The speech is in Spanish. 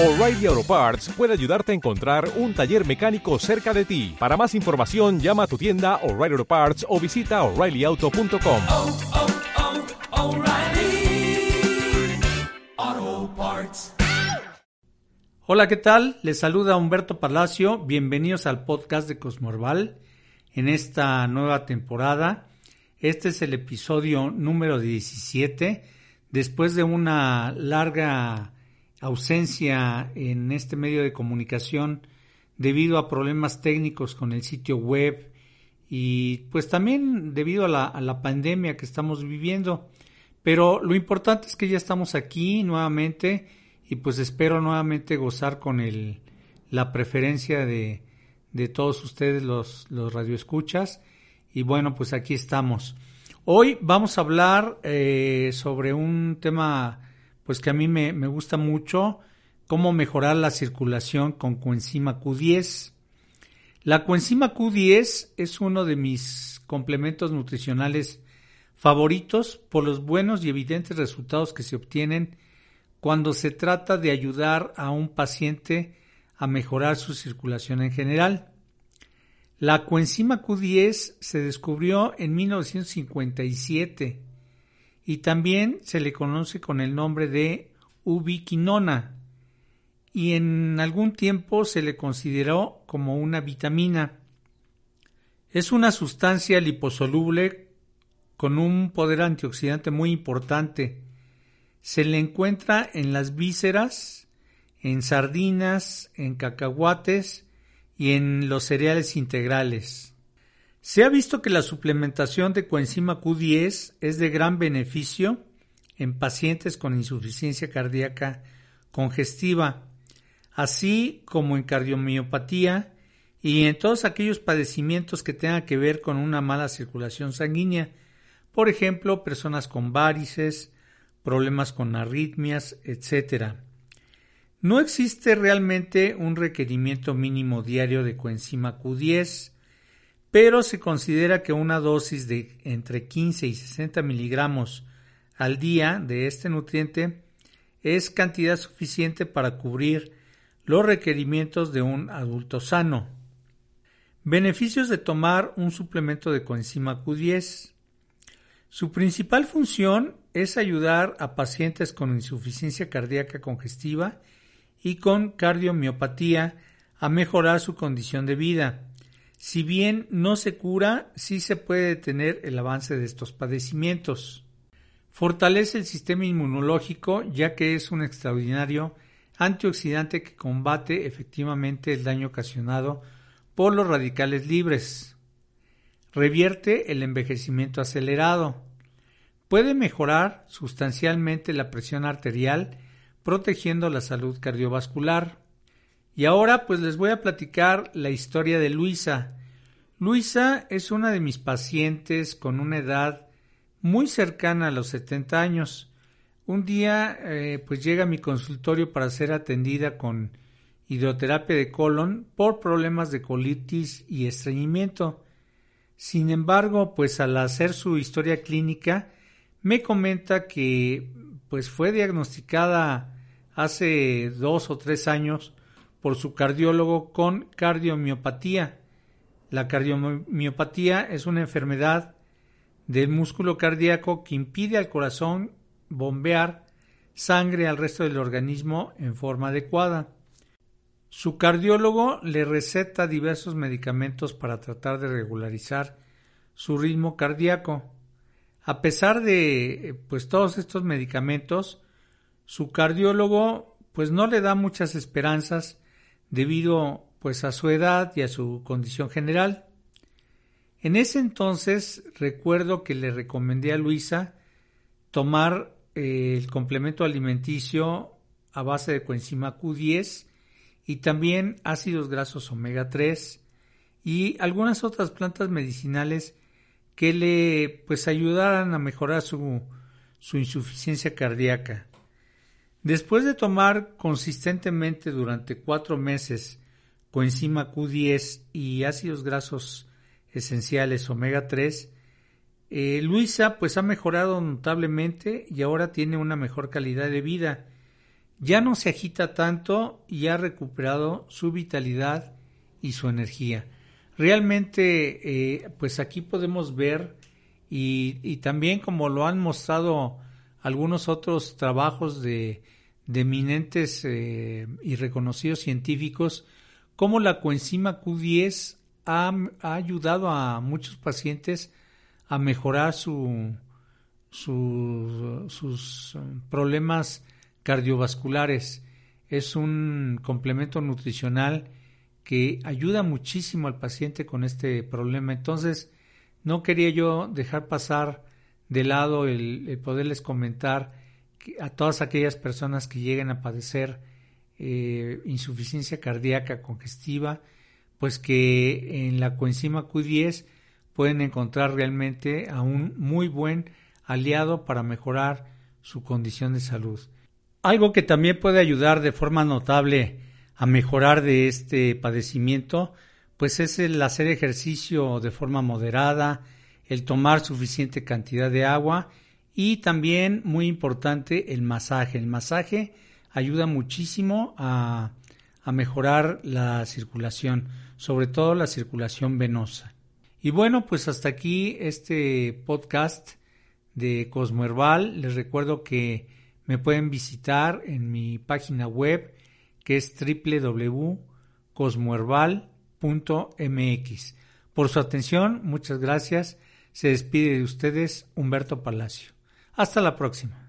O'Reilly Auto Parts puede ayudarte a encontrar un taller mecánico cerca de ti. Para más información, llama a tu tienda O'Reilly Auto Parts o visita oreillyauto.com. oh, oh, O'Reilly Auto Parts. Hola, ¿qué tal? Les saluda Humberto Palacio. Bienvenidos al podcast de Cosmorval en esta nueva temporada. Este es el episodio número 17. Después de una larga ausencia en este medio de comunicación debido a problemas técnicos con el sitio web y pues también debido a la, pandemia que estamos viviendo. Pero lo importante es que ya estamos aquí nuevamente y pues espero nuevamente gozar con el, la preferencia de, de todos ustedes los, los radioescuchas y bueno pues aquí estamos. Hoy vamos a hablar eh, sobre un tema pues que a mí me, me, gusta mucho, cómo mejorar la circulación con coenzima Q10. La coenzima Q10 es uno de mis complementos nutricionales favoritos por los buenos y evidentes resultados que se obtienen cuando se trata de ayudar a un paciente a mejorar su circulación en general. La coenzima Q10 se descubrió en 1957 y también se le conoce con el nombre de ubiquinona y en algún tiempo se le consideró como una vitamina. Es una sustancia liposoluble con un poder antioxidante muy importante. Se le encuentra en las vísceras, en sardinas, en cacahuates y en los cereales integrales. Se ha visto que la suplementación de coenzima Q10 es de gran beneficio en pacientes con insuficiencia cardíaca congestiva, así como en cardiomiopatía y en todos aquellos padecimientos que tengan que ver con una mala circulación sanguínea, por ejemplo, personas con varices, problemas con arritmias, etc. No existe realmente un requerimiento mínimo diario de coenzima Q10, pero se considera que una dosis de entre 15 y 60 miligramos al día de este nutriente es cantidad suficiente para cubrir los requerimientos de un adulto sano. Beneficios de tomar un suplemento de coenzima Q10. Su principal función es ayudar a pacientes con insuficiencia cardíaca congestiva y con cardiomiopatía a mejorar su condición de vida. Si bien no se cura, sí se puede detener el avance de estos padecimientos. Fortalece el sistema inmunológico ya que es un extraordinario antioxidante que combate efectivamente el daño ocasionado por los radicales libres. Revierte el envejecimiento acelerado. Puede mejorar sustancialmente la presión arterial protegiendo la salud cardiovascular. Y ahora pues les voy a platicar la historia de Luisa. Luisa es una de mis pacientes con una edad muy cercana a los 70 años. Un día eh, pues llega a mi consultorio para ser atendida con hidroterapia de colon por problemas de colitis y estreñimiento. Sin embargo, pues al hacer su historia clínica me comenta que pues fue diagnosticada hace dos o tres años por su cardiólogo con cardiomiopatía. La cardiomiopatía es una enfermedad del músculo cardíaco que impide al corazón bombear sangre al resto del organismo en forma adecuada. Su cardiólogo le receta diversos medicamentos para tratar de regularizar su ritmo cardíaco. A pesar de pues todos estos medicamentos, su cardiólogo pues no le da muchas esperanzas debido pues a su edad y a su condición general. En ese entonces recuerdo que le recomendé a Luisa tomar eh, el complemento alimenticio a base de coenzima Q10 y también ácidos grasos omega 3 y algunas otras plantas medicinales que le pues ayudaran a mejorar su, su insuficiencia cardíaca. Después de tomar consistentemente durante cuatro meses coenzima Q10 y ácidos grasos esenciales omega 3, eh, Luisa pues ha mejorado notablemente y ahora tiene una mejor calidad de vida ya no se agita tanto y ha recuperado su vitalidad y su energía. Realmente, eh, pues aquí podemos ver y, también como lo han mostrado algunos otros trabajos de, eminentes eh, y reconocidos científicos, cómo la coenzima Q10 ha, ayudado a muchos pacientes a mejorar su, sus problemas cardiovasculares. Es un complemento nutricional que ayuda muchísimo al paciente con este problema. Entonces, no quería yo dejar pasar de lado el, poderles comentar a todas aquellas personas que lleguen a padecer eh, insuficiencia cardíaca congestiva, pues que en la coenzima Q10 pueden encontrar realmente a un muy buen aliado para mejorar su condición de salud. Algo que también puede ayudar de forma notable a mejorar de este padecimiento, pues es el hacer ejercicio de forma moderada, el tomar suficiente cantidad de agua y también, muy importante, el masaje. El masaje ayuda muchísimo a, mejorar la circulación, sobre todo la circulación venosa. Y bueno, pues hasta aquí este podcast de Cosmoherbal. Les recuerdo que me pueden visitar en mi página web que es www.cosmoherbal.mx. Por su atención, muchas gracias. Se despide de ustedes Humberto Palacio. Hasta la próxima.